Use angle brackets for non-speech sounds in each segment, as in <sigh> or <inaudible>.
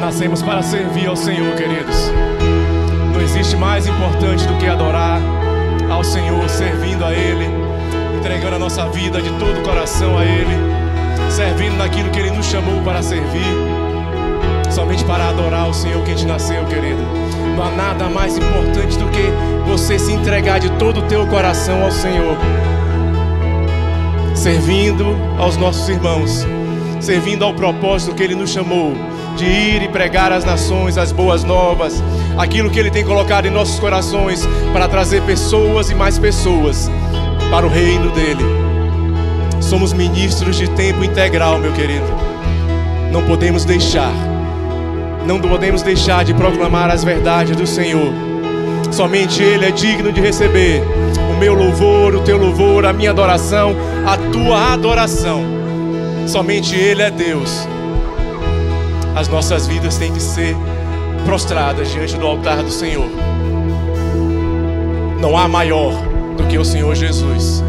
Nascemos para servir ao Senhor, queridos. Não existe mais importante do que adorar ao Senhor, servindo a Ele, entregando a nossa vida de todo o coração a Ele, servindo naquilo que Ele nos chamou para servir, somente para adorar o Senhor que a gente nasceu, querido. Não há nada mais importante do que você se entregar de todo o teu coração ao Senhor, servindo aos nossos irmãos, servindo ao propósito que Ele nos chamou de ir e pregar às nações as boas novas, aquilo que Ele tem colocado em nossos corações para trazer pessoas e mais pessoas para o reino dEle. Somos ministros de tempo integral, meu querido. Não podemos deixar, não podemos deixar de proclamar as verdades do Senhor. Somente Ele é digno de receber o meu louvor, o teu louvor, a minha adoração, a tua adoração. Somente Ele é Deus as nossas vidas têm que ser prostradas diante do altar do Senhor. Não há maior do que o Senhor Jesus.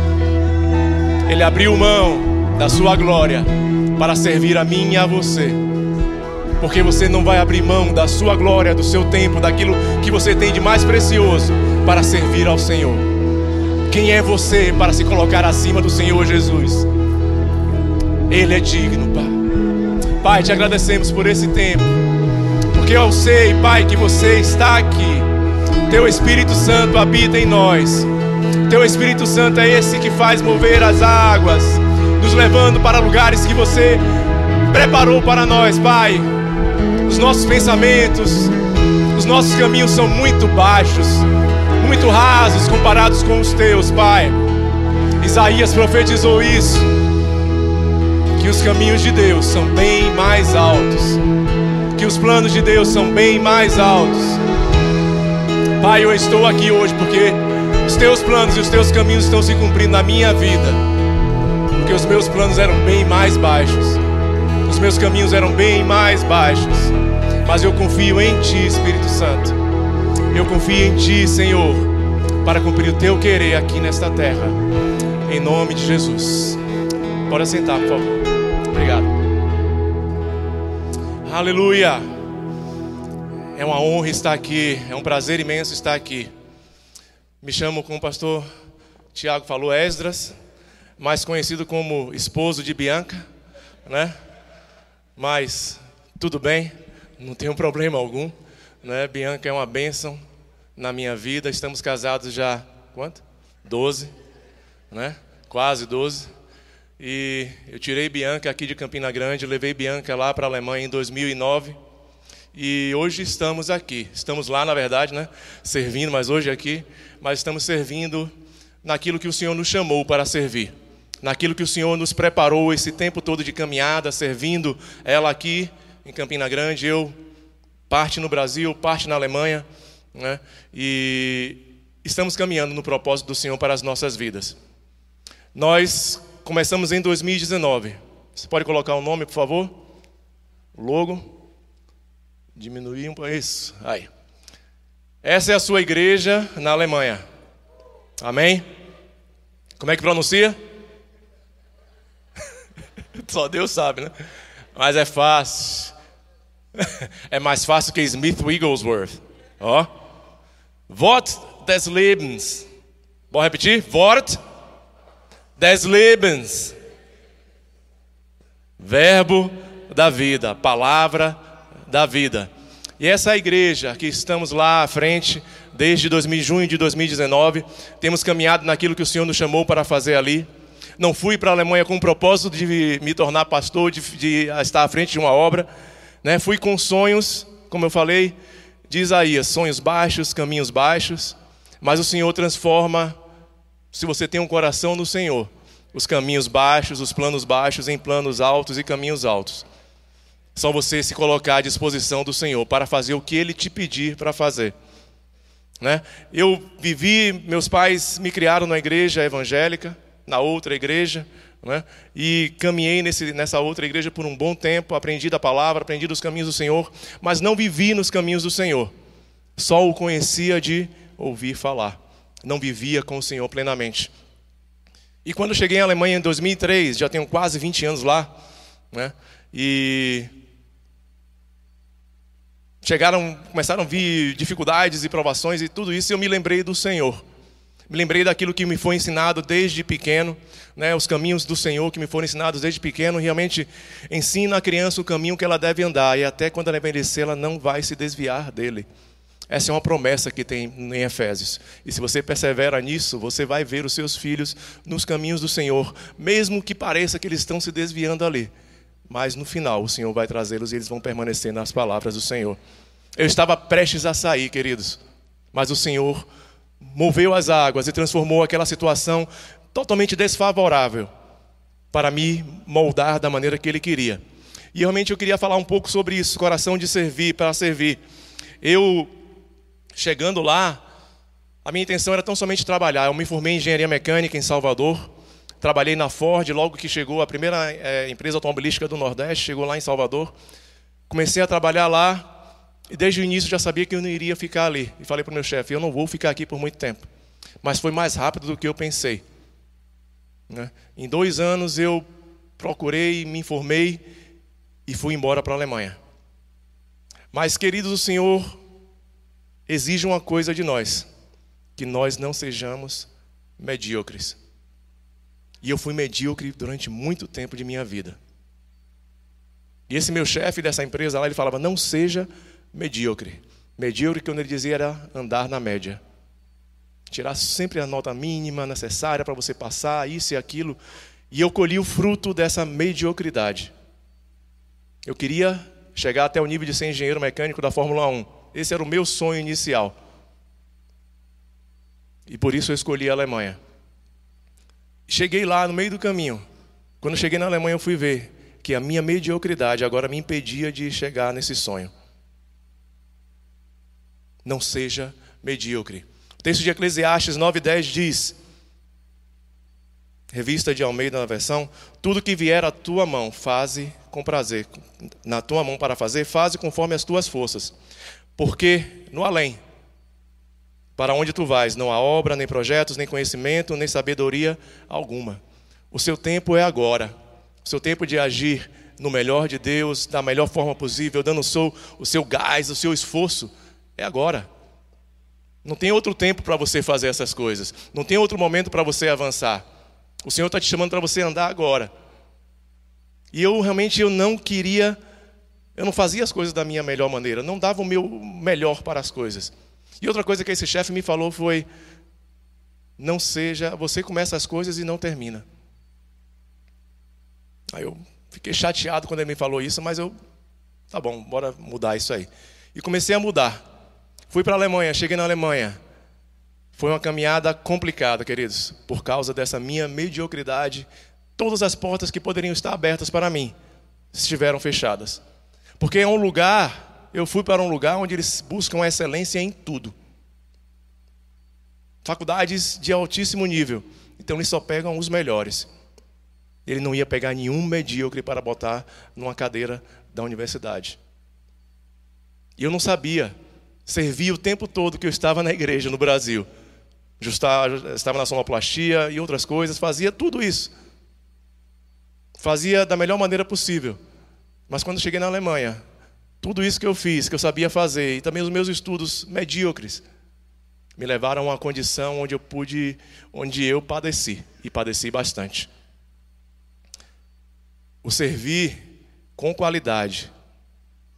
Ele abriu mão da sua glória para servir a mim e a você. Porque você não vai abrir mão da sua glória, do seu tempo, daquilo que você tem de mais precioso para servir ao Senhor. Quem é você para se colocar acima do Senhor Jesus? Ele é digno, Pai. Pai, te agradecemos por esse tempo, porque eu sei, Pai, que você está aqui. Teu Espírito Santo habita em nós. Teu Espírito Santo é esse que faz mover as águas, nos levando para lugares que você preparou para nós, Pai. Os nossos pensamentos, os nossos caminhos são muito baixos, muito rasos comparados com os teus, Pai. Isaías profetizou isso que os caminhos de Deus são bem mais altos, que os planos de Deus são bem mais altos. Pai, eu estou aqui hoje porque os teus planos e os teus caminhos estão se cumprindo na minha vida, porque os meus planos eram bem mais baixos, os meus caminhos eram bem mais baixos, mas eu confio em Ti, Espírito Santo, eu confio em Ti, Senhor, para cumprir o Teu querer aqui nesta terra, em nome de Jesus. Pode sentar, por favor. Aleluia. É uma honra estar aqui, é um prazer imenso estar aqui. Me chamo, como o pastor Tiago falou, Esdras, mais conhecido como esposo de Bianca, né? Mas tudo bem, não tenho problema algum, né? Bianca é uma bênção na minha vida. Estamos casados já quanto? Doze, né? Quase doze. E eu tirei Bianca aqui de Campina Grande, levei Bianca lá para a Alemanha em 2009. E hoje estamos aqui. Estamos lá, na verdade, né? Servindo, mas hoje aqui. Mas estamos servindo naquilo que o Senhor nos chamou para servir. Naquilo que o Senhor nos preparou esse tempo todo de caminhada, servindo ela aqui em Campina Grande, eu parte no Brasil, parte na Alemanha, né? E estamos caminhando no propósito do Senhor para as nossas vidas. Nós começamos em 2019. Você pode colocar o nome, por favor? logo. Diminuir um pouco. Isso. Aí. Essa é a sua igreja na Alemanha. Amém? Como é que pronuncia? <laughs> Só Deus sabe, né? Mas é fácil. <laughs> É mais fácil que Smith Wigglesworth. Ó. Wort des Lebens. Vou repetir? Wort des Lebens. Verbo da vida, palavra da vida. E essa igreja que estamos lá à frente, desde 2000, junho de 2019, temos caminhado naquilo que o Senhor nos chamou para fazer ali. Não fui para a Alemanha com o propósito de me tornar pastor, de, de estar à frente de uma obra. Né? Fui com sonhos, como eu falei, de Isaías, sonhos baixos, caminhos baixos, mas o Senhor transforma se você tem um coração no Senhor, os caminhos baixos, os planos baixos em planos altos e caminhos altos. Só você se colocar à disposição do Senhor para fazer o que Ele te pedir para fazer. Né? Eu vivi, meus pais me criaram na igreja evangélica, na outra igreja, né? e caminhei nesse, nessa outra igreja por um bom tempo, aprendi da palavra, aprendi dos caminhos do Senhor, mas não vivi nos caminhos do Senhor, só o conhecia de ouvir falar não vivia com o Senhor plenamente. E quando cheguei à Alemanha em 2003, já tenho quase 20 anos lá, né? E chegaram, começaram a vir dificuldades e provações e tudo isso, e eu me lembrei do Senhor. Me lembrei daquilo que me foi ensinado desde pequeno, né, os caminhos do Senhor que me foram ensinados desde pequeno, realmente ensina a criança o caminho que ela deve andar, e até quando ela envelhecer, ela não vai se desviar dele. Essa é uma promessa que tem em Efésios. E se você persevera nisso, você vai ver os seus filhos nos caminhos do Senhor, mesmo que pareça que eles estão se desviando ali. Mas no final, o Senhor vai trazê-los e eles vão permanecer nas palavras do Senhor. Eu estava prestes a sair, queridos, mas o Senhor moveu as águas e transformou aquela situação totalmente desfavorável para me moldar da maneira que Ele queria. E realmente eu queria falar um pouco sobre isso, coração de servir, para servir. Eu Chegando lá, a minha intenção era tão somente trabalhar. Eu me formei em engenharia mecânica em Salvador. Trabalhei na Ford logo que chegou a primeira é, empresa automobilística do Nordeste, chegou lá em Salvador. Comecei a trabalhar lá e desde o início já sabia que eu não iria ficar ali. E falei para o meu chefe: eu não vou ficar aqui por muito tempo. Mas foi mais rápido do que eu pensei. Né? Em dois anos eu procurei, me informei e fui embora para a Alemanha. Mas, queridos, o Senhor exige uma coisa de nós: que nós não sejamos medíocres. E eu fui medíocre durante muito tempo de minha vida. E esse meu chefe dessa empresa lá, ele falava: não seja medíocre. Medíocre, que ele dizia era andar na média. Tirar sempre a nota mínima necessária para você passar, isso e aquilo. E eu colhi o fruto dessa mediocridade. Eu queria chegar até o nível de ser engenheiro mecânico da Fórmula 1. Esse era o meu sonho inicial. E por isso eu escolhi a Alemanha. Cheguei lá no meio do caminho. Quando cheguei na Alemanha, eu fui ver que a minha mediocridade agora me impedia de chegar nesse sonho. Não seja medíocre. O texto de Eclesiastes 9:10 diz: Revista de Almeida na versão, tudo que vier à tua mão, faze com prazer. Na tua mão para fazer, faze conforme as tuas forças. Porque no além, para onde tu vais, não há obra, nem projetos, nem conhecimento, nem sabedoria alguma. O seu tempo é agora. O seu tempo de agir no melhor de Deus, da melhor forma possível, dando o seu, o seu gás, o seu esforço, é agora. Não tem outro tempo para você fazer essas coisas. Não tem outro momento para você avançar. O Senhor está te chamando para você andar agora. E eu realmente eu não queria eu não fazia as coisas da minha melhor maneira, não dava o meu melhor para as coisas. E outra coisa que esse chefe me falou foi: não seja, você começa as coisas e não termina. Aí eu fiquei chateado quando ele me falou isso, mas eu, tá bom, bora mudar isso aí. E comecei a mudar. Fui para a Alemanha, cheguei na Alemanha. Foi uma caminhada complicada, queridos, por causa dessa minha mediocridade. Todas as portas que poderiam estar abertas para mim estiveram fechadas. Porque é um lugar, eu fui para um lugar onde eles buscam excelência em tudo. Faculdades de altíssimo nível. Então eles só pegam os melhores. Ele não ia pegar nenhum medíocre para botar numa cadeira da universidade. E eu não sabia. Servia o tempo todo que eu estava na igreja no Brasil. Estava na sonoplastia e outras coisas, fazia tudo isso. Fazia da melhor maneira possível. Mas quando cheguei na Alemanha, tudo isso que eu fiz, que eu sabia fazer, e também os meus estudos medíocres, me levaram a uma condição onde eu pude, onde eu padeci, e padeci bastante. O servir com qualidade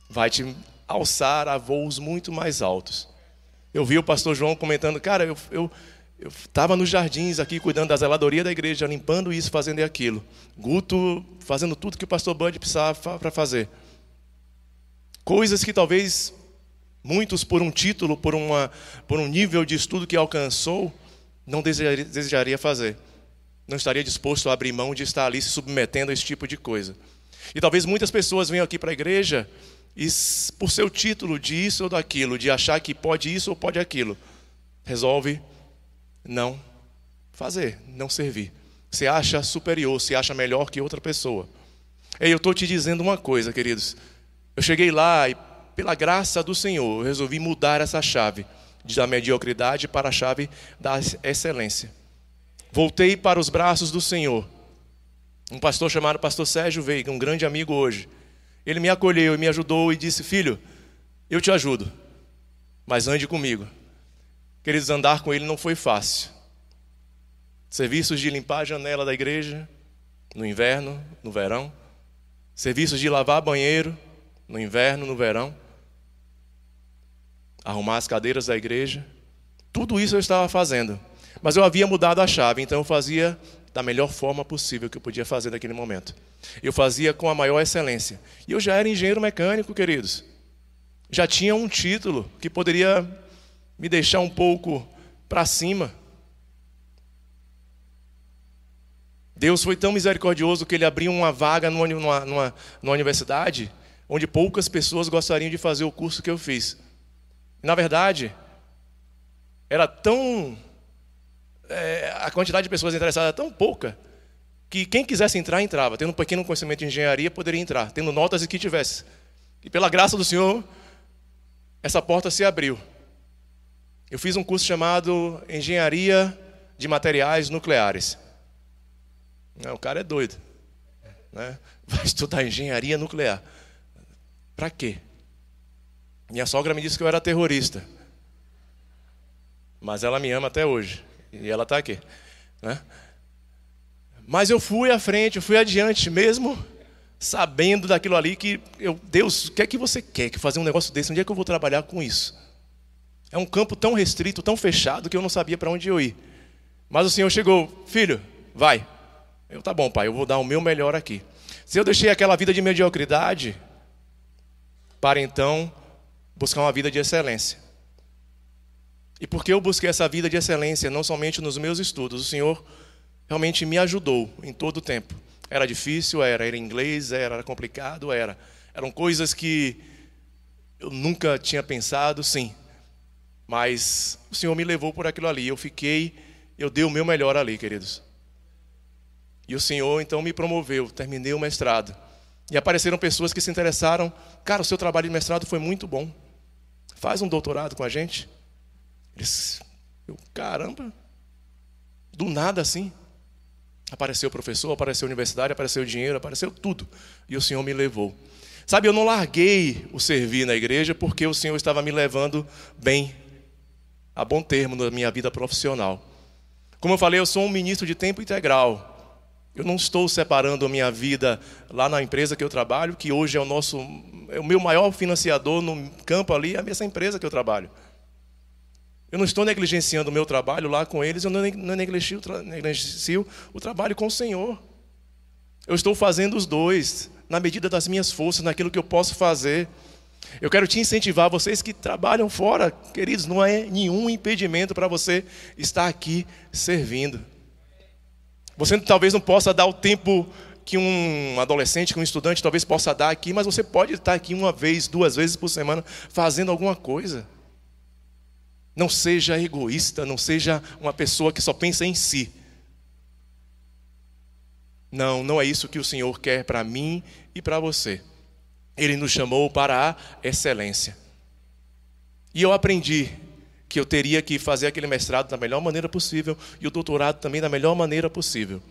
vai te alçar a voos muito mais altos. Eu vi o pastor João comentando, cara, eu, eu, eu estava nos jardins aqui cuidando da zeladoria da igreja, limpando isso, fazendo aquilo. Guto fazendo tudo que o pastor Bud precisava para fazer. Coisas que talvez muitos, por um título, por, uma, por um nível de estudo que alcançou, não desejaria, desejaria fazer. Não estaria disposto a abrir mão de estar ali se submetendo a esse tipo de coisa. E talvez muitas pessoas venham aqui para a igreja e, por seu título de isso ou daquilo, de achar que pode isso ou pode aquilo, resolve não fazer, não servir. Se acha superior, se acha melhor que outra pessoa. E eu estou te dizendo uma coisa, queridos. Eu cheguei lá e, pela graça do Senhor, eu resolvi mudar essa chave da mediocridade para a chave da excelência. Voltei para os braços do Senhor. Um pastor chamado Pastor Sérgio Veiga, um grande amigo hoje. Ele me acolheu e me ajudou e disse: Filho, Eu te ajudo, mas ande comigo. Queridos, andar com ele não foi fácil. Serviços de limpar a janela da igreja, no inverno, no verão. Serviços de lavar banheiro, no inverno, no verão. Arrumar as cadeiras da igreja. Tudo isso eu estava fazendo. Mas eu havia mudado a chave, então eu fazia da melhor forma possível que eu podia fazer naquele momento. Eu fazia com a maior excelência. E eu já era engenheiro mecânico, queridos. Já tinha um título que poderia me deixar um pouco para cima. Deus foi tão misericordioso que ele abriu uma vaga numa, numa, numa universidade onde poucas pessoas gostariam de fazer o curso que eu fiz. Na verdade, era tão. É, a quantidade de pessoas interessadas era tão pouca que quem quisesse entrar, entrava. Tendo um pequeno conhecimento de engenharia, poderia entrar, tendo notas e que tivesse. E pela graça do Senhor, essa porta se abriu. Eu fiz um curso chamado Engenharia de Materiais Nucleares. O cara é doido. Né? Vai estudar engenharia nuclear. Para quê? Minha sogra me disse que eu era terrorista. Mas ela me ama até hoje. E ela está aqui. Né? Mas eu fui à frente, eu fui adiante, mesmo sabendo daquilo ali que eu, Deus, o que é que você quer que fazer um negócio desse? Onde é que eu vou trabalhar com isso? É um campo tão restrito, tão fechado que eu não sabia para onde eu ir. Mas o Senhor chegou, filho, vai. Eu tá bom, pai, eu vou dar o meu melhor aqui. Se eu deixei aquela vida de mediocridade para então buscar uma vida de excelência. E porque eu busquei essa vida de excelência, não somente nos meus estudos, o Senhor realmente me ajudou em todo o tempo. Era difícil, era, era inglês, era complicado, era. Eram coisas que eu nunca tinha pensado, sim. Mas o Senhor me levou por aquilo ali. Eu fiquei, eu dei o meu melhor ali, queridos. E o Senhor então me promoveu, terminei o mestrado. E apareceram pessoas que se interessaram. Cara, o seu trabalho de mestrado foi muito bom. Faz um doutorado com a gente. Eles, eu, caramba, do nada assim. Apareceu o professor, apareceu a universidade, apareceu o dinheiro, apareceu tudo. E o Senhor me levou. Sabe, eu não larguei o servir na igreja porque o Senhor estava me levando bem, a bom termo na minha vida profissional. Como eu falei, eu sou um ministro de tempo integral. Eu não estou separando a minha vida lá na empresa que eu trabalho, que hoje é o nosso, é o meu maior financiador no campo ali, é essa empresa que eu trabalho. Eu não estou negligenciando o meu trabalho lá com eles, eu não negligencio, negligencio o trabalho com o Senhor. Eu estou fazendo os dois, na medida das minhas forças, naquilo que eu posso fazer. Eu quero te incentivar, vocês que trabalham fora, queridos, não é nenhum impedimento para você estar aqui servindo. Você talvez não possa dar o tempo que um adolescente, que um estudante talvez possa dar aqui, mas você pode estar aqui uma vez, duas vezes por semana fazendo alguma coisa. Não seja egoísta, não seja uma pessoa que só pensa em si. Não, não é isso que o Senhor quer para mim e para você. Ele nos chamou para a excelência. E eu aprendi que eu teria que fazer aquele mestrado da melhor maneira possível e o doutorado também da melhor maneira possível.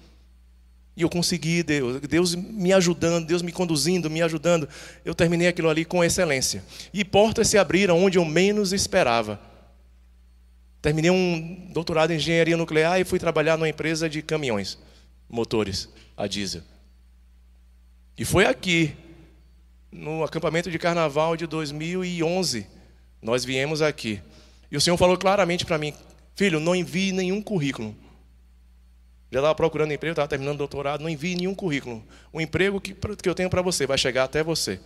E eu consegui, Deus, Deus me ajudando, Deus me conduzindo, me ajudando. Eu terminei aquilo ali com excelência. E portas se abriram onde eu menos esperava. Terminei um doutorado em engenharia nuclear e fui trabalhar numa empresa de caminhões, motores, a diesel. E foi aqui, no acampamento de carnaval de 2011, nós viemos aqui. E o Senhor falou claramente para mim: Filho, não envie nenhum currículo. Já estava procurando emprego, estava terminando doutorado, não envie nenhum currículo. O emprego que, que eu tenho para você vai chegar até você.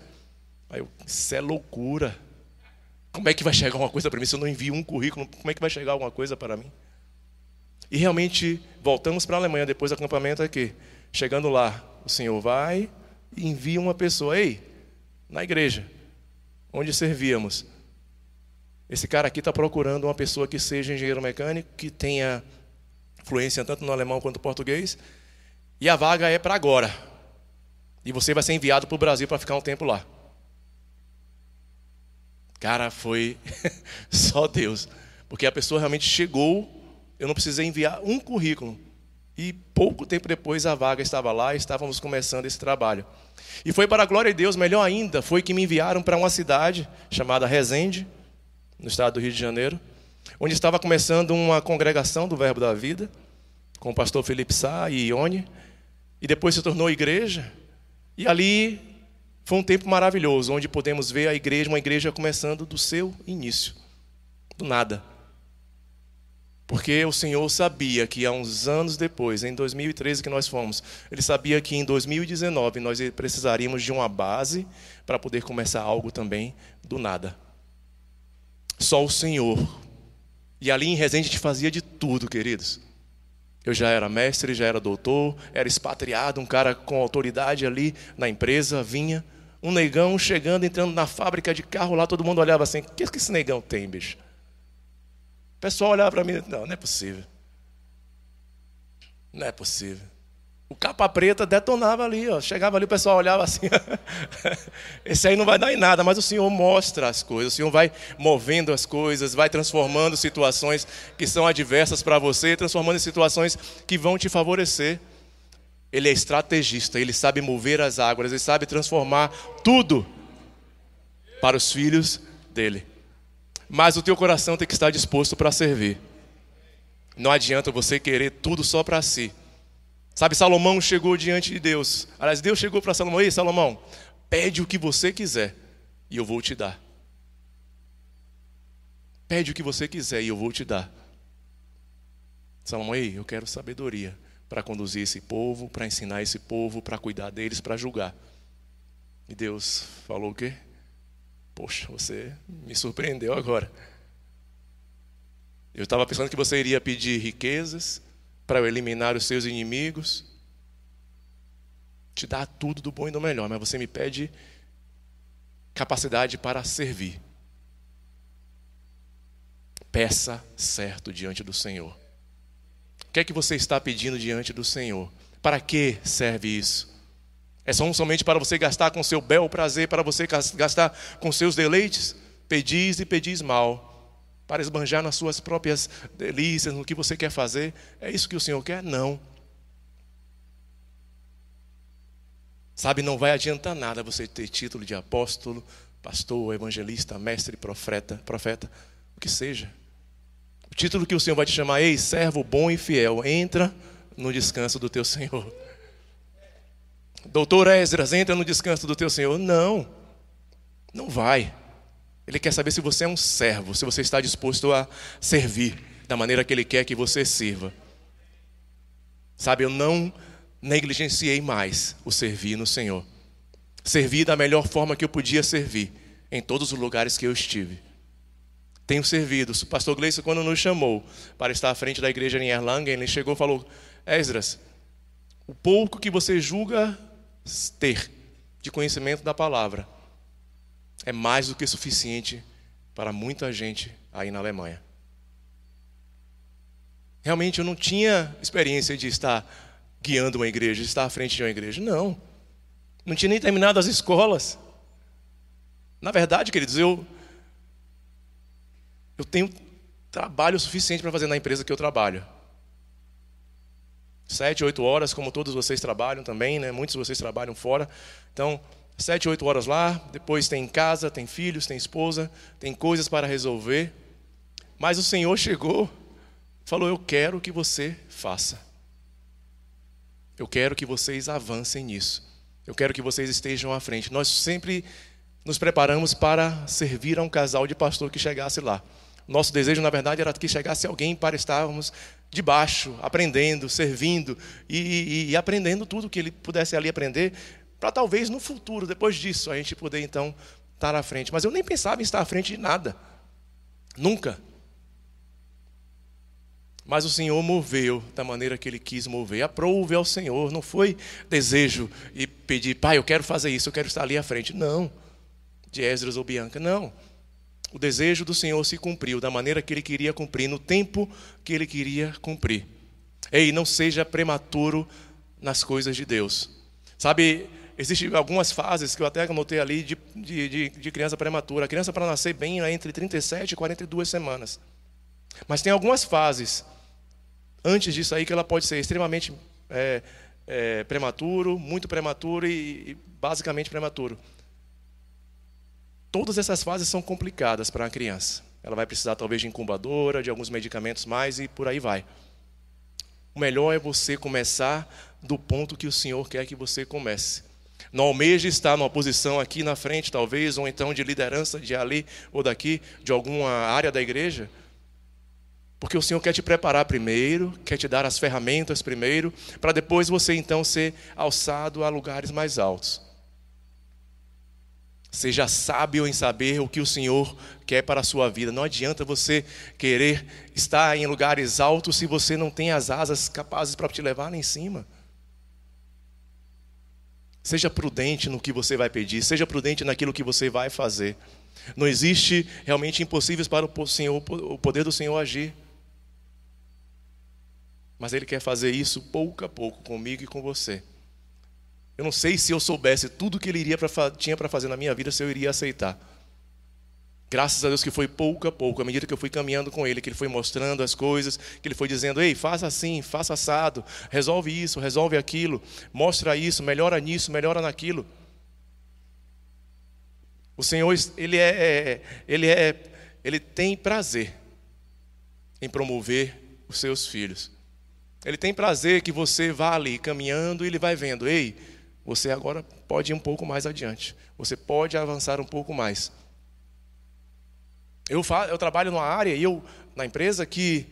Aí eu, isso é loucura. Como é que vai chegar alguma coisa para mim se eu não envio um currículo? Como é que vai chegar alguma coisa para mim? E realmente voltamos para a Alemanha depois do acampamento aqui. Chegando lá, o Senhor vai e envia uma pessoa. Ei, na igreja, onde servíamos. Esse cara aqui está procurando uma pessoa que seja engenheiro mecânico, que tenha fluência tanto no alemão quanto no português. E a vaga é para agora. E você vai ser enviado para o Brasil para ficar um tempo lá. Cara, foi <laughs> só Deus. Porque a pessoa realmente chegou, eu não precisei enviar um currículo. E pouco tempo depois a vaga estava lá e estávamos começando esse trabalho. E foi para a glória de Deus, melhor ainda, foi que me enviaram para uma cidade chamada Resende, no estado do Rio de Janeiro, onde estava começando uma congregação do Verbo da Vida, com o pastor Felipe Sá e Ione, e depois se tornou igreja. E ali foi um tempo maravilhoso, onde podemos ver a igreja, uma igreja começando do seu início, do nada. Porque o Senhor sabia que há uns anos depois, em 2013 que nós fomos, Ele sabia que em 2019 nós precisaríamos de uma base para poder começar algo também do nada. Só o Senhor. E ali em Resende a gente fazia de tudo, queridos. Eu já era mestre, já era doutor, era expatriado, um cara com autoridade ali na empresa, vinha. Um negão chegando, entrando na fábrica de carro lá, todo mundo olhava assim: o que, que esse negão tem, bicho? Pessoal olhava para mim, não, não é possível. Não é possível. O capa preta detonava ali, ó. chegava ali, o pessoal olhava assim. <laughs> Esse aí não vai dar em nada, mas o Senhor mostra as coisas, o Senhor vai movendo as coisas, vai transformando situações que são adversas para você, transformando em situações que vão te favorecer. Ele é estrategista, ele sabe mover as águas, ele sabe transformar tudo para os filhos dele. Mas o teu coração tem que estar disposto para servir. Não adianta você querer tudo só para si. Sabe, Salomão chegou diante de Deus. Aliás, Deus chegou para Salomão: Ei, Salomão, pede o que você quiser e eu vou te dar. Pede o que você quiser e eu vou te dar. Salomão, ei, eu quero sabedoria para conduzir esse povo, para ensinar esse povo, para cuidar deles, para julgar. E Deus falou o quê? Poxa, você me surpreendeu agora. Eu estava pensando que você iria pedir riquezas para eliminar os seus inimigos, te dar tudo do bom e do melhor, mas você me pede capacidade para servir. Peça certo diante do Senhor. O que é que você está pedindo diante do Senhor? Para que serve isso? É só somente para você gastar com seu bel prazer, para você gastar com seus deleites? Pedis e pedis mal, para esbanjar nas suas próprias delícias, no que você quer fazer. É isso que o Senhor quer? Não. Sabe, não vai adiantar nada você ter título de apóstolo, pastor, evangelista, mestre, profeta, profeta, o que seja. O título que o Senhor vai te chamar, ei, servo bom e fiel, entra no descanso do teu Senhor. Doutor Esdras, entra no descanso do teu Senhor. Não, não vai. Ele quer saber se você é um servo, se você está disposto a servir da maneira que Ele quer que você sirva. Sabe, eu não negligenciei mais o servir no Senhor. Servi da melhor forma que eu podia servir, em todos os lugares que eu estive. Tenho servido. O pastor Gleison, quando nos chamou para estar à frente da igreja em Erlangen, ele chegou e falou: Esdras, o pouco que você julga ter de conhecimento da palavra é mais do que suficiente para muita gente aí na Alemanha. Realmente eu não tinha experiência de estar guiando uma igreja, de estar à frente de uma igreja. Não. Não tinha nem terminado as escolas. Na verdade, queridos, eu eu tenho trabalho suficiente para fazer na empresa que eu trabalho. Sete, oito horas, como todos vocês trabalham também, né? Muitos de vocês trabalham fora. Então, sete, oito horas lá, depois tem casa, tem filhos, tem esposa, tem coisas para resolver. Mas o Senhor chegou, falou: Eu quero que você faça. Eu quero que vocês avancem nisso. Eu quero que vocês estejam à frente. Nós sempre nos preparamos para servir a um casal de pastor que chegasse lá. Nosso desejo, na verdade, era que chegasse alguém para estarmos debaixo, aprendendo, servindo e, e, e aprendendo tudo que ele pudesse ali aprender, para talvez no futuro, depois disso, a gente poder então estar à frente. Mas eu nem pensava em estar à frente de nada. Nunca. Mas o Senhor moveu da maneira que Ele quis mover. Aprove ao Senhor. Não foi desejo e pedir, pai, eu quero fazer isso, eu quero estar ali à frente. Não. De Esdras ou Bianca. Não o desejo do Senhor se cumpriu da maneira que ele queria cumprir, no tempo que ele queria cumprir. Ei, não seja prematuro nas coisas de Deus. Sabe, existem algumas fases que eu até anotei ali de, de, de, criança prematura. A criança para nascer bem é entre 37 e 42 semanas. Mas tem algumas fases antes disso aí que ela pode ser extremamente é, é, prematuro, muito prematuro e, e basicamente prematuro. Todas essas fases são complicadas para a criança. Ela vai precisar talvez de incubadora, de alguns medicamentos mais e por aí vai. O melhor é você começar do ponto que o Senhor quer que você comece. Não almeja estar numa posição aqui na frente, talvez, ou então de liderança de ali ou daqui, de alguma área da igreja. Porque o Senhor quer te preparar primeiro, quer te dar as ferramentas primeiro, para depois você então ser alçado a lugares mais altos. Seja sábio em saber o que o Senhor quer para a sua vida. Não adianta você querer estar em lugares altos se você não tem as asas capazes para te levar lá em cima. Seja prudente no que você vai pedir, seja prudente naquilo que você vai fazer. Não existe realmente impossíveis para o Senhor, o poder do Senhor agir. Mas Ele quer fazer isso pouco a pouco comigo e com você. Eu não sei se eu soubesse tudo que ele iria pra, tinha para fazer na minha vida, se eu iria aceitar. Graças a Deus que foi pouco a pouco, à medida que eu fui caminhando com ele, que ele foi mostrando as coisas, que ele foi dizendo: ei, faça assim, faça assado, resolve isso, resolve aquilo, mostra isso, melhora nisso, melhora naquilo. O Senhor, ele é, é ele é, ele tem prazer em promover os seus filhos. Ele tem prazer que você vá ali caminhando e ele vai vendo: ei, você agora pode ir um pouco mais adiante. Você pode avançar um pouco mais. Eu, faço, eu trabalho numa área, eu, na empresa, que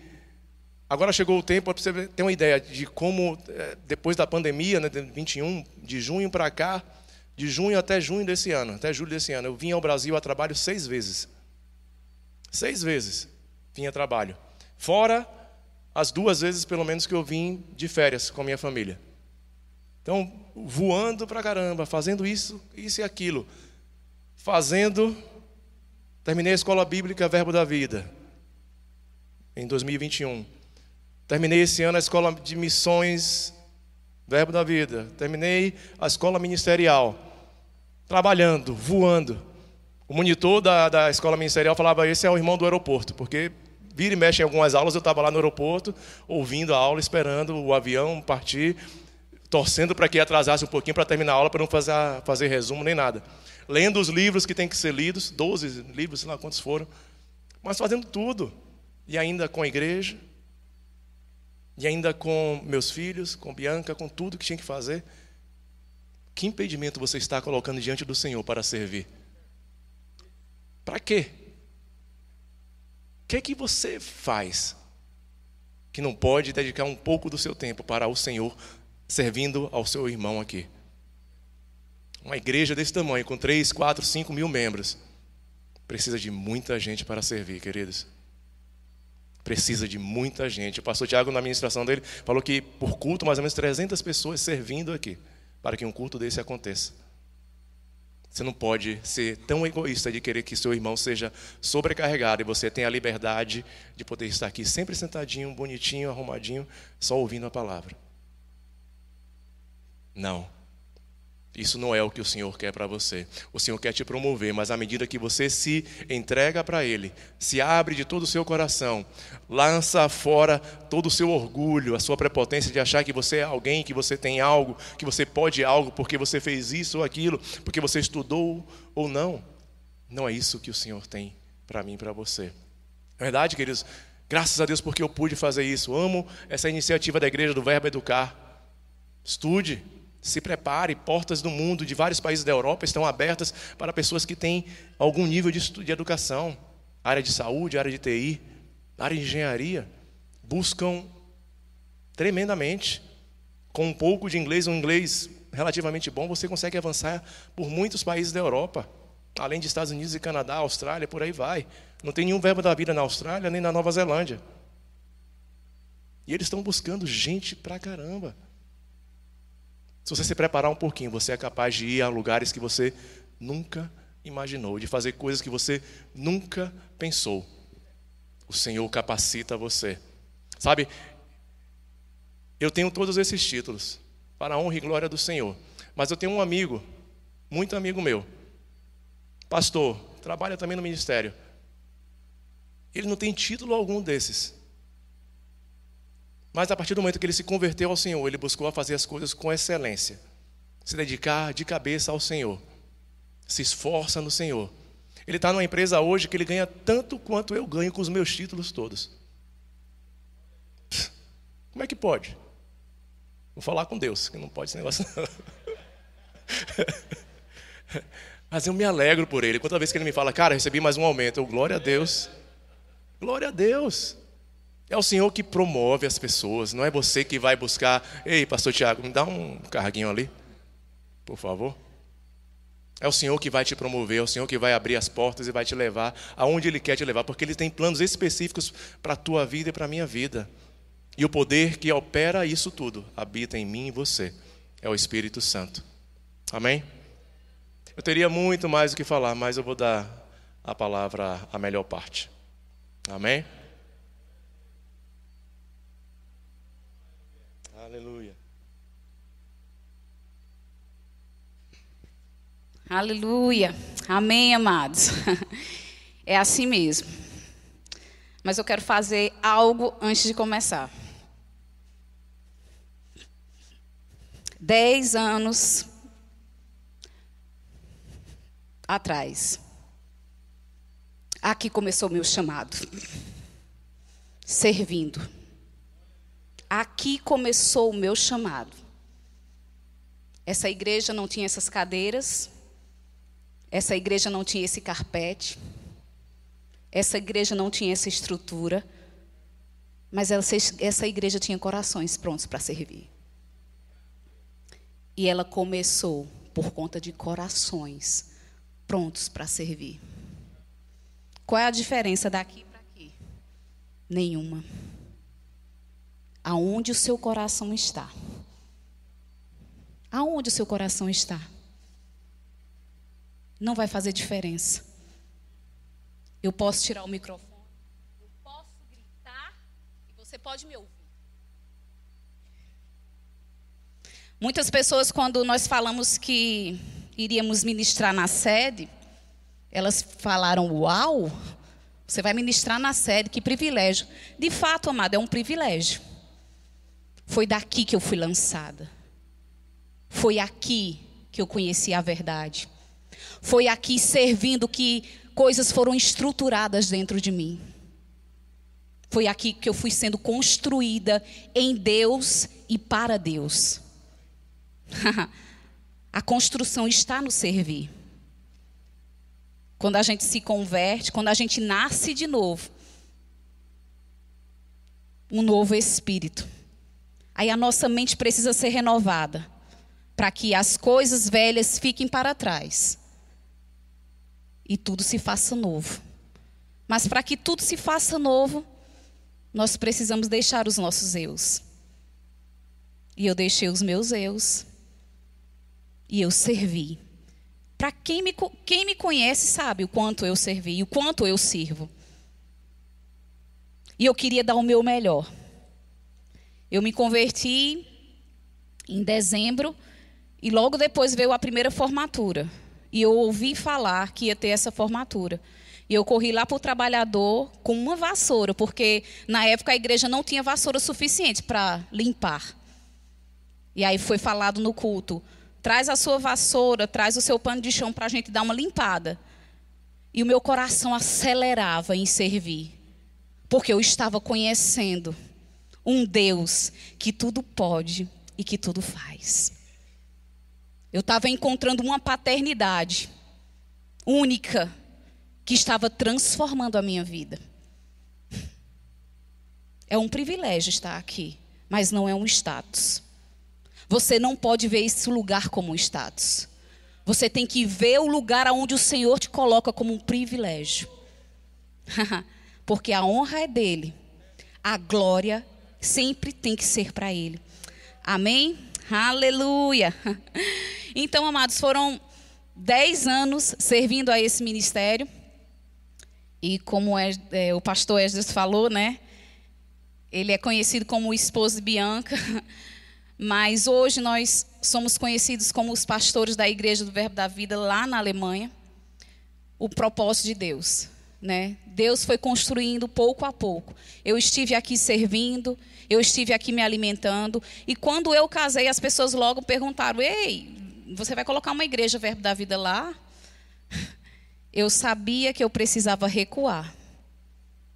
agora chegou o tempo para você ter uma ideia de como, eh, depois da pandemia, né, de 21, de junho para cá, de junho até junho desse ano, até julho desse ano, eu vim ao Brasil a trabalho seis vezes. Seis vezes vim a trabalho. Fora as duas vezes, pelo menos, que eu vim de férias com a minha família. Então, voando pra caramba, fazendo isso, isso e aquilo. Fazendo. Terminei a escola bíblica Verbo da Vida, em 2021. Terminei esse ano a escola de missões Verbo da Vida. Terminei a escola ministerial. Trabalhando, voando. O monitor da, da escola ministerial falava: esse é o irmão do aeroporto, porque vira e mexe em algumas aulas, eu estava lá no aeroporto, ouvindo a aula, esperando o avião partir torcendo para que atrasasse um pouquinho para terminar a aula, para não fazer, fazer resumo nem nada. Lendo os livros que tem que ser lidos, 12 livros, sei lá quantos foram, mas fazendo tudo. E ainda com a igreja, e ainda com meus filhos, com Bianca, com tudo que tinha que fazer. Que impedimento você está colocando diante do Senhor para servir? Para quê? O que é que você faz que não pode dedicar um pouco do seu tempo para o Senhor servindo ao seu irmão aqui. Uma igreja desse tamanho, com 3, 4, 5 mil membros, precisa de muita gente para servir, queridos. Precisa de muita gente. O pastor Tiago, na administração dele, falou que por culto, mais ou menos 300 pessoas servindo aqui, para que um culto desse aconteça. Você não pode ser tão egoísta de querer que seu irmão seja sobrecarregado e você tenha a liberdade de poder estar aqui sempre sentadinho, bonitinho, arrumadinho, só ouvindo a palavra. Não. Isso não é o que o Senhor quer para você. O Senhor quer te promover, mas à medida que você se entrega para Ele, se abre de todo o seu coração, lança fora todo o seu orgulho, a sua prepotência de achar que você é alguém, que você tem algo, que você pode algo porque você fez isso ou aquilo, porque você estudou ou não. Não é isso que o Senhor tem para mim e para você. É verdade, queridos? Graças a Deus porque eu pude fazer isso. Amo essa iniciativa da igreja do Verbo Educar. Estude, se prepare, portas do mundo, de vários países da Europa estão abertas para pessoas que têm algum nível de, de educação, área de saúde, área de TI, área de engenharia, buscam tremendamente. Com um pouco de inglês, um inglês relativamente bom, você consegue avançar por muitos países da Europa, além de Estados Unidos e Canadá, Austrália, por aí vai. Não tem nenhum verbo da vida na Austrália nem na Nova Zelândia. E eles estão buscando gente pra caramba. Se você se preparar um pouquinho, você é capaz de ir a lugares que você nunca imaginou, de fazer coisas que você nunca pensou. O Senhor capacita você. Sabe, eu tenho todos esses títulos, para a honra e glória do Senhor. Mas eu tenho um amigo, muito amigo meu, pastor, trabalha também no ministério. Ele não tem título algum desses. Mas a partir do momento que ele se converteu ao Senhor, ele buscou fazer as coisas com excelência, se dedicar de cabeça ao Senhor, se esforça no Senhor. Ele está numa empresa hoje que ele ganha tanto quanto eu ganho com os meus títulos todos. Como é que pode? Vou falar com Deus, que não pode esse negócio não. <laughs> Mas eu me alegro por ele. Quanta vez que ele me fala, cara, recebi mais um aumento, eu, glória a Deus. Glória a Deus. É o Senhor que promove as pessoas, não é você que vai buscar. Ei, pastor Tiago, me dá um carguinho ali, por favor. É o Senhor que vai te promover, é o Senhor que vai abrir as portas e vai te levar aonde Ele quer te levar, porque Ele tem planos específicos para a tua vida e para a minha vida. E o poder que opera isso tudo habita em mim e você. É o Espírito Santo. Amém? Eu teria muito mais o que falar, mas eu vou dar a palavra à melhor parte. Amém? Aleluia. Aleluia. Amém, amados. <laughs> É assim mesmo. Mas eu quero fazer algo antes de começar. Dez anos atrás. Aqui começou o meu chamado. Servindo. Aqui começou o meu chamado. Essa igreja não tinha essas cadeiras. Essa igreja não tinha esse carpete. Essa igreja não tinha essa estrutura. Mas essa, igreja tinha corações prontos para servir. E ela começou por conta de corações prontos para servir. Qual é a diferença daqui para aqui? Nenhuma. Aonde o seu coração está? Aonde o seu coração está? Não vai fazer diferença. Eu posso tirar o microfone, eu posso gritar e você pode me ouvir. Muitas pessoas, quando nós falamos que iríamos ministrar na sede, elas falaram: Uau, você vai ministrar na sede, que privilégio. De fato, amada, é um privilégio. Foi daqui que eu fui lançada. Foi aqui que eu conheci a verdade. Foi aqui servindo que coisas foram estruturadas dentro de mim. Foi aqui que eu fui sendo construída em Deus e para Deus. <laughs> A construção está no servir. Quando a gente se converte, quando a gente nasce de novo, um novo espírito. Aí a nossa mente precisa ser renovada para que as coisas velhas fiquem para trás e tudo se faça novo. Mas para que tudo se faça novo, nós precisamos deixar os nossos eus. E eu deixei os meus eus e eu servi. Para quem me, quem me conhece sabe o quanto eu servi o quanto eu sirvo. E eu queria dar o meu melhor. Eu me converti em dezembro e logo depois veio a primeira formatura. E eu ouvi falar que ia ter essa formatura. E eu corri lá para o trabalhador com uma vassoura, porque na época a igreja não tinha vassoura suficiente para limpar. E aí foi falado no culto: Traz a sua vassoura, traz o seu pano de chão para a gente dar uma limpada. E o meu coração acelerava em servir, porque eu estava conhecendo um Deus que tudo pode e que tudo faz. Eu estava encontrando uma paternidade única que estava transformando a minha vida. É um privilégio estar aqui, mas não é um status. Você não pode ver esse lugar como um status. Você tem que ver o lugar onde o Senhor te coloca como um privilégio. <laughs> Porque a honra é dele. A glória sempre tem que ser para ele. Amém? Aleluia. <laughs> Então, amados, foram dez anos servindo a esse ministério. E como é, é, o pastor Esdras falou, né? Ele é conhecido como o esposo de Bianca. <laughs> Mas hoje nós somos conhecidos como os pastores da Igreja do Verbo da Vida lá na Alemanha. O propósito de Deus. Né? Deus foi construindo pouco a pouco. Eu estive aqui servindo, eu estive aqui me alimentando, e quando eu casei, as pessoas logo perguntaram: "Ei, você vai colocar uma igreja Verbo da Vida lá?" <laughs> Eu sabia que eu precisava recuar,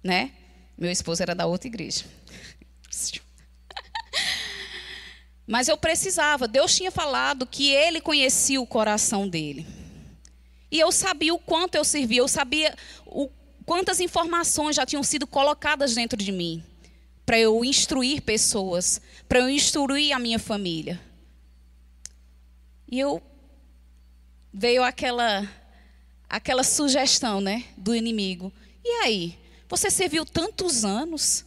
né? Meu esposo era da outra igreja. <laughs> Mas eu precisava. Deus tinha falado que ele conhecia o coração dele. E eu sabia o quanto eu servia, eu sabia o, quantas informações já tinham sido colocadas dentro de mim para eu instruir pessoas, para eu instruir a minha família. E eu veio aquela aquela sugestão, né, do inimigo. E aí, você serviu tantos anos?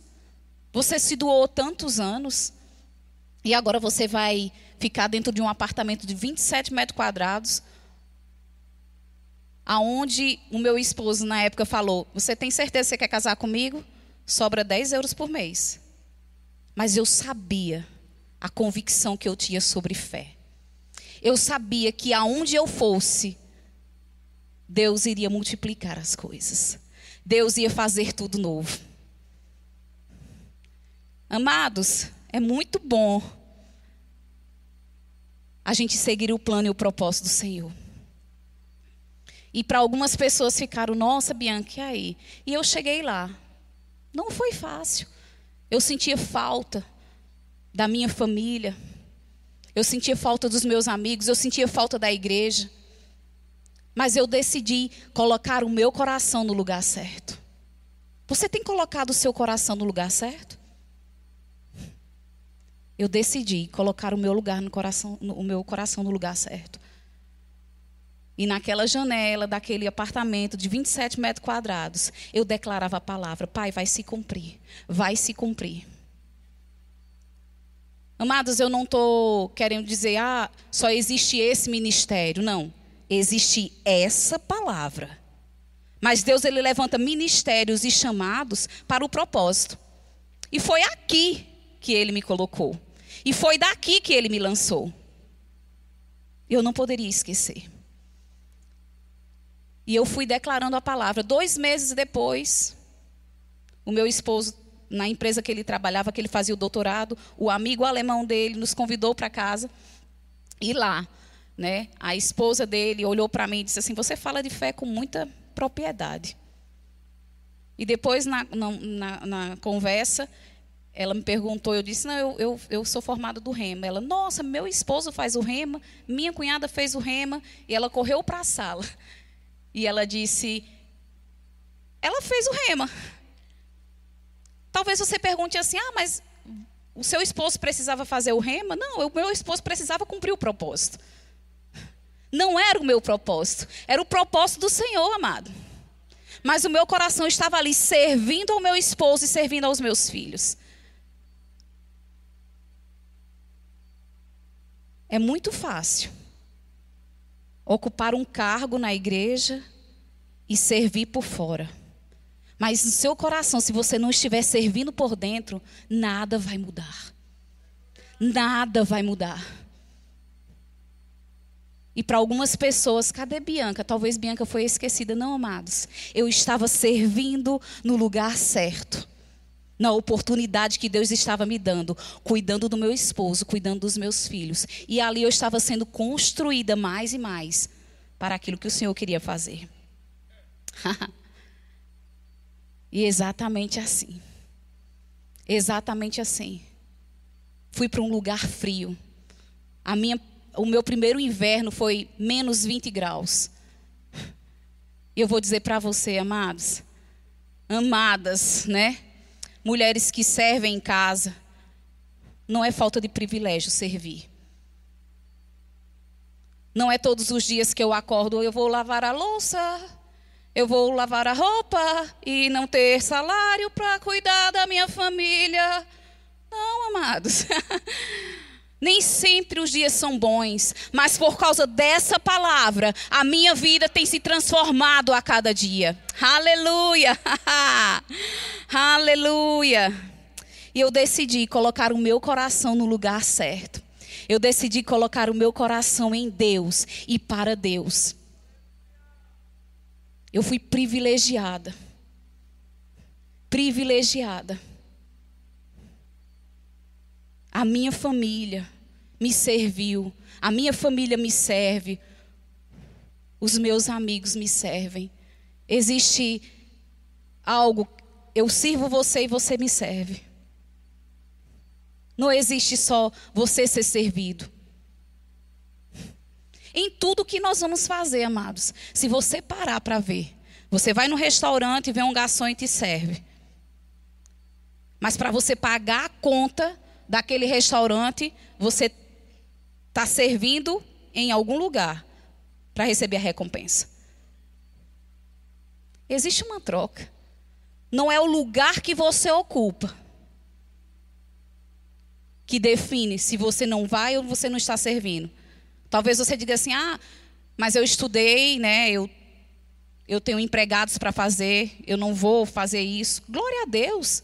Você se doou tantos anos? E agora você vai ficar dentro de um apartamento de 27 metros quadrados, aonde o meu esposo na época falou: Você tem certeza que você quer casar comigo? Sobra 10 euros por mês. Mas eu sabia a convicção que eu tinha sobre fé. Eu sabia que aonde eu fosse, Deus iria multiplicar as coisas. Deus ia fazer tudo novo. Amados, é muito bom a gente seguir o plano e o propósito do Senhor. E para algumas pessoas ficaram, nossa, Bianca, e aí? E eu cheguei lá. Não foi fácil. Eu sentia falta da minha família. Eu sentia falta dos meus amigos. Eu sentia falta da igreja. Mas eu decidi colocar o meu coração no lugar certo. Você tem colocado o seu coração no lugar certo? Eu decidi colocar o meu lugar no coração, o meu coração no lugar certo. E naquela janela daquele apartamento de 27 metros quadrados, eu declarava a palavra: Pai, vai se cumprir. Vai se cumprir. Amados, eu não estou querendo dizer, ah, só existe esse ministério. Não. Existe essa palavra. Mas Deus, ele levanta ministérios e chamados para o propósito. E foi aqui que ele me colocou. E foi daqui que ele me lançou. Eu não poderia esquecer. E eu fui declarando a palavra. Dois meses depois, o meu esposo, na empresa que ele trabalhava, que ele fazia o doutorado, o amigo alemão dele nos convidou para casa. E lá, né, a esposa dele olhou para mim e disse assim: Você fala de fé com muita propriedade. E depois, na, na, na conversa, ela me perguntou, eu disse, não, eu, eu, eu sou formada do rema. Ela, nossa, meu esposo faz o rema, minha cunhada fez o rema, e ela correu para a sala. E ela disse: Ela fez o rema. Talvez você pergunte assim: Ah, mas o seu esposo precisava fazer o rema? Não, o meu esposo precisava cumprir o propósito. Não era o meu propósito, era o propósito do Senhor, amado. Mas o meu coração estava ali servindo ao meu esposo e servindo aos meus filhos. É muito fácil ocupar um cargo na igreja e servir por fora. Mas no seu coração, se você não estiver servindo por dentro, nada vai mudar. Nada vai mudar. E para algumas pessoas, cadê Bianca? Talvez Bianca foi esquecida. Não, amados. Eu estava servindo no lugar certo. Na oportunidade que Deus estava me dando, cuidando do meu esposo, cuidando dos meus filhos. E ali eu estava sendo construída mais e mais para aquilo que o Senhor queria fazer. <laughs> e exatamente assim. Exatamente assim. Fui para um lugar frio. A minha, o meu primeiro inverno foi menos 20 graus. E eu vou dizer para você, amados, amadas, né? Mulheres que servem em casa, não é falta de privilégio servir. Não é todos os dias que eu acordo, eu vou lavar a louça, eu vou lavar a roupa e não ter salário para cuidar da minha família. Não, amados. <laughs> Nem sempre os dias são bons, mas por causa dessa palavra, a minha vida tem se transformado a cada dia. Aleluia! <laughs> Aleluia! E eu decidi colocar o meu coração no lugar certo. Eu decidi colocar o meu coração em Deus e para Deus. Eu fui privilegiada. privilegiada. A minha família me serviu, a minha família me serve, os meus amigos me servem. Existe algo, eu sirvo você e você me serve. Não existe só você ser servido. Em tudo que nós vamos fazer, amados, se você parar para ver, você vai no restaurante vê um garçom e te serve. Mas para você pagar a conta daquele restaurante, você está servindo em algum lugar para receber a recompensa. Existe uma troca. Não é o lugar que você ocupa que define se você não vai ou você não está servindo. Talvez você diga assim: "Ah, mas eu estudei, né? Eu eu tenho empregados para fazer, eu não vou fazer isso". Glória a Deus.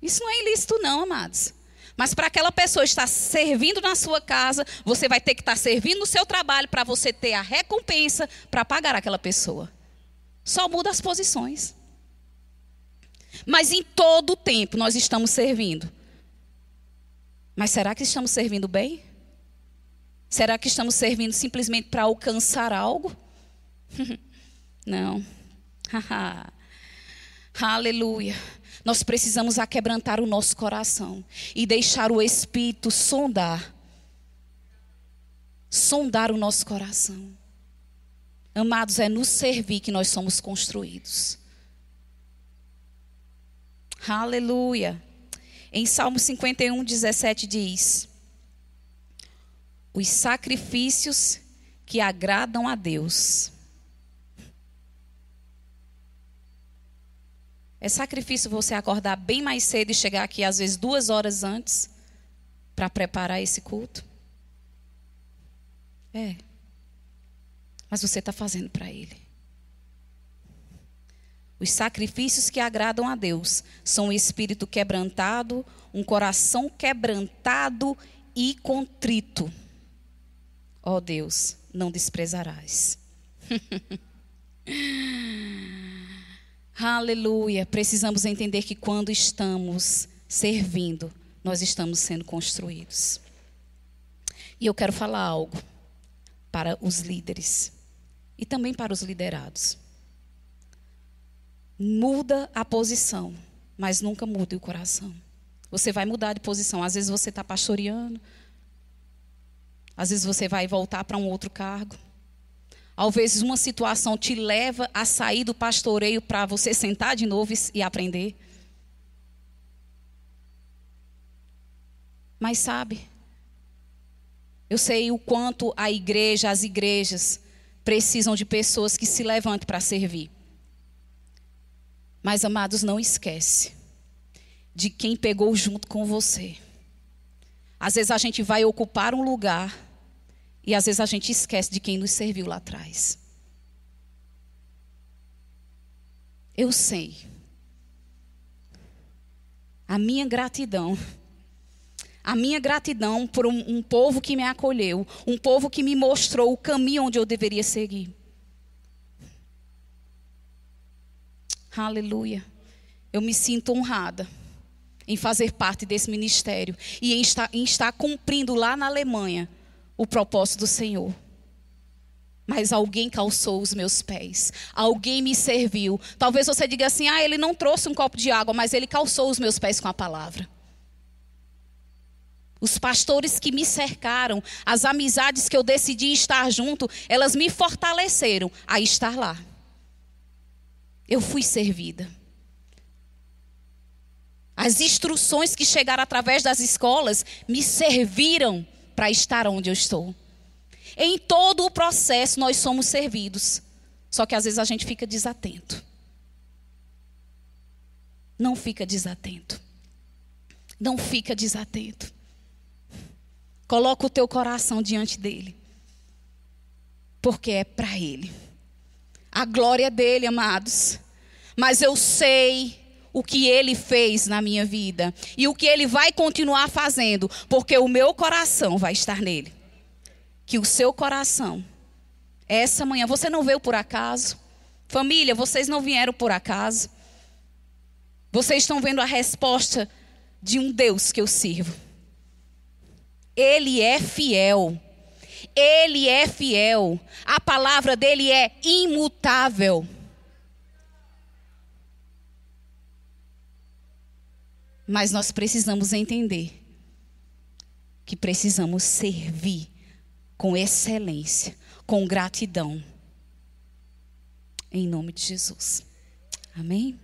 Isso não é ilícito não, amados. Mas para aquela pessoa estar servindo na sua casa, você vai ter que estar servindo no seu trabalho para você ter a recompensa para pagar aquela pessoa. Só muda as posições. Mas em todo o tempo nós estamos servindo. Mas será que estamos servindo bem? Será que estamos servindo simplesmente para alcançar algo? <laughs> Não. <laughs> Aleluia. Nós precisamos aquebrantar o nosso coração e deixar o Espírito sondar. Sondar o nosso coração. Amados, é no servir que nós somos construídos. Aleluia. Em Salmo 51, 17 diz: Os sacrifícios que agradam a Deus É sacrifício você acordar bem mais cedo e chegar aqui, às vezes, duas horas antes, para preparar esse culto? É. Mas você está fazendo para Ele. Os sacrifícios que agradam a Deus são um espírito quebrantado, um coração quebrantado e contrito. Ó oh Deus, não desprezarás. <laughs> Aleluia. Precisamos entender que quando estamos servindo, nós estamos sendo construídos. E eu quero falar algo para os líderes e também para os liderados. Muda a posição, mas nunca mude o coração. Você vai mudar de posição. Às vezes você está pastoreando, às vezes você vai voltar para um outro cargo. Às vezes uma situação te leva a sair do pastoreio para você sentar de novo e aprender. Mas sabe, eu sei o quanto a igreja, as igrejas, precisam de pessoas que se levantem para servir. Mas, amados, não esquece de quem pegou junto com você. Às vezes a gente vai ocupar um lugar e às vezes a gente esquece de quem nos serviu lá atrás. Eu sei. A minha gratidão. A minha gratidão por um, um, povo que me acolheu. Um povo que me mostrou o caminho onde eu deveria seguir. Aleluia. Eu me sinto honrada em fazer parte desse ministério e em estar, em estar cumprindo lá na Alemanha o propósito do Senhor. Mas alguém calçou os meus pés. Alguém me serviu. Talvez você diga assim: ah, ele não trouxe um copo de água, mas ele calçou os meus pés com a palavra. Os pastores que me cercaram, as amizades que eu decidi estar junto, elas me fortaleceram a estar lá. Eu fui servida. As instruções que chegaram através das escolas me serviram para estar onde eu estou. Em todo o processo nós somos servidos. Só que às vezes a gente fica desatento. Não fica desatento. Não fica desatento. Coloca o teu coração diante dele. Porque é para ele. A glória é dele, amados. Mas eu sei o que ele fez na minha vida e o que ele vai continuar fazendo, porque o meu coração vai estar nele. Que o seu coração, essa manhã, você não veio por acaso. Família, vocês não vieram por acaso. Vocês estão vendo a resposta de um Deus que eu sirvo. Ele é fiel. Ele é fiel. A palavra dele é imutável. Mas nós precisamos entender que precisamos servir com excelência, com gratidão. Em nome de Jesus. Amém?